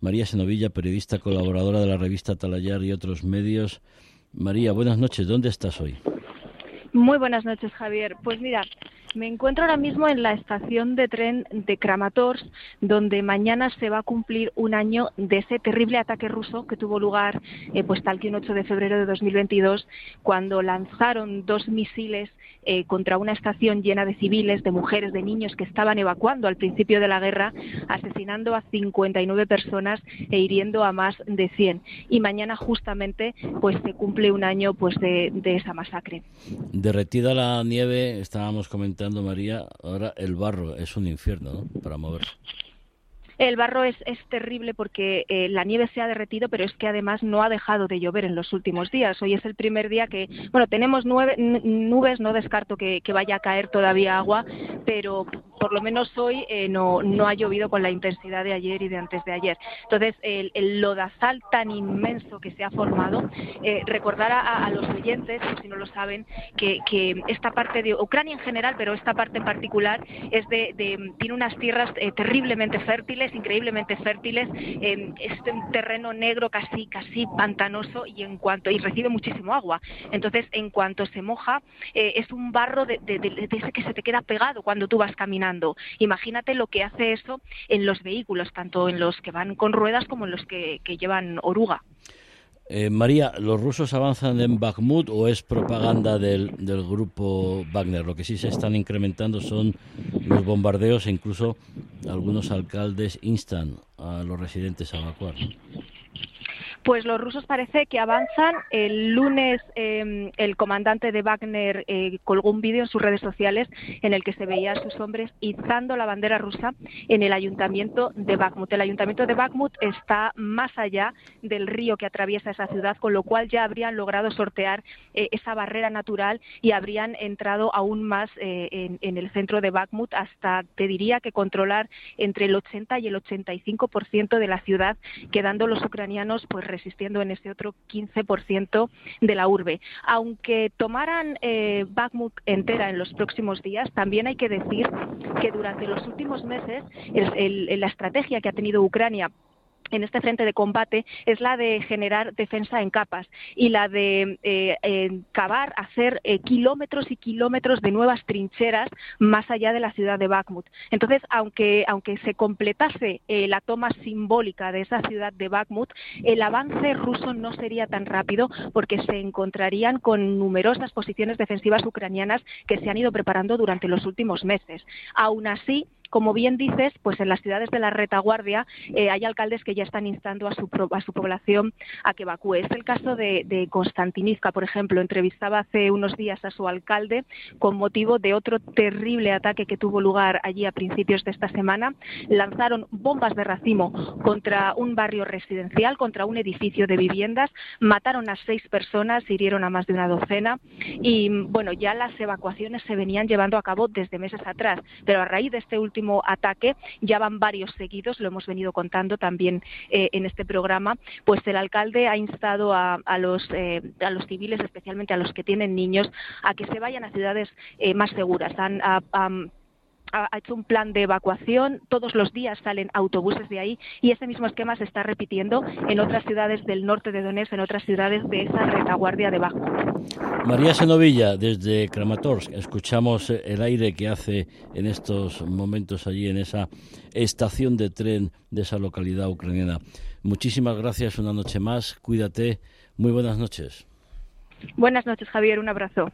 María Senovilla, periodista colaboradora de la revista Talayar y otros medios. María, buenas noches. ¿Dónde estás hoy? Muy buenas noches, Javier. Pues mira, me encuentro ahora mismo en la estación de tren de Kramatorsk, donde mañana se va a cumplir un año de ese terrible ataque ruso que tuvo lugar eh, pues tal que un 8 de febrero de 2022, cuando lanzaron dos misiles eh, contra una estación llena de civiles, de mujeres, de niños que estaban evacuando al principio de la guerra, asesinando a 59 personas e hiriendo a más de 100. Y mañana justamente pues se cumple un año pues de, de esa masacre. Derretida la nieve, estábamos comentando María, ahora el barro es un infierno ¿no? para moverse. El barro es, es terrible porque eh, la nieve se ha derretido, pero es que además no ha dejado de llover en los últimos días. Hoy es el primer día que, bueno, tenemos nubes, no descarto que, vaya a caer todavía agua, pero por lo menos hoy eh, no, ha llovido con la intensidad de ayer y de antes de ayer. Entonces, el, lodazal tan inmenso que se ha formado, eh, recordar a, los oyentes, si no lo saben, que, esta parte de Ucrania en general, pero esta parte en particular, es de, tiene unas tierras eh, terriblemente fértiles increíblemente fértiles, eh, es un terreno negro casi casi pantanoso y en cuanto y recibe muchísimo agua. Entonces, en cuanto se moja, eh, es un barro de, de, de, ese que se te queda pegado cuando tú vas caminando. Imagínate lo que hace eso en los vehículos, tanto en los que van con ruedas como en los que, que llevan oruga. Eh, María, ¿los rusos avanzan en Bakhmut o es propaganda del, del, grupo Wagner? Lo que sí se están incrementando son los bombardeos e incluso algunos alcaldes instan a los residentes a evacuar. Pues los rusos parece que avanzan. El lunes eh, el comandante de Wagner eh, colgó un vídeo en sus redes sociales en el que se veía a sus hombres izando la bandera rusa en el ayuntamiento de Bakhmut. El ayuntamiento de Bakhmut está más allá del río que atraviesa esa ciudad, con lo cual ya habrían logrado sortear eh, esa barrera natural y habrían entrado aún más eh, en, en, el centro de Bakhmut hasta, te diría, que controlar entre el 80 y el 85% de la ciudad, quedando los ucranianos pues resistiendo en ese otro 15% de la urbe. Aunque tomaran eh, Bakhmut entera en los próximos días, también hay que decir que durante los últimos meses el, la estrategia que ha tenido Ucrania en este frente de combate es la de generar defensa en capas y la de eh, cavar, hacer eh, kilómetros y kilómetros de nuevas trincheras más allá de la ciudad de Bakhmut. Entonces, aunque, aunque se completase eh, la toma simbólica de esa ciudad de Bakhmut, el avance ruso no sería tan rápido porque se encontrarían con numerosas posiciones defensivas ucranianas que se han ido preparando durante los últimos meses. Aún así, como bien dices, pues en las ciudades de la retaguardia eh, hay alcaldes que ya están instando a su, a su población a que evacúe. Es el caso de, de Konstantinivka, por ejemplo. Entrevistaba hace unos días a su alcalde con motivo de otro terrible ataque que tuvo lugar allí a principios de esta semana. Lanzaron bombas de racimo contra un barrio residencial, contra un edificio de viviendas, mataron a seis personas, hirieron a más de una docena y, bueno, ya las evacuaciones se venían llevando a cabo desde meses atrás, pero a raíz de este último último ataque, ya van varios seguidos, lo hemos venido contando también eh, en este programa, pues el alcalde ha instado a, los, eh, a los civiles, especialmente a los que tienen niños, a que se vayan a ciudades eh, más seguras. Han, ha hecho un plan de evacuación, todos los días salen autobuses de ahí y ese mismo esquema se está repitiendo en otras ciudades del norte de Donetsk, en otras ciudades de esa retaguardia de Bajo. María Senovilla, desde Kramatorsk, escuchamos el aire que hace en estos momentos allí en esa estación de tren de esa localidad ucraniana. Muchísimas gracias una noche más, cuídate, muy buenas noches. Buenas noches, Javier, un abrazo.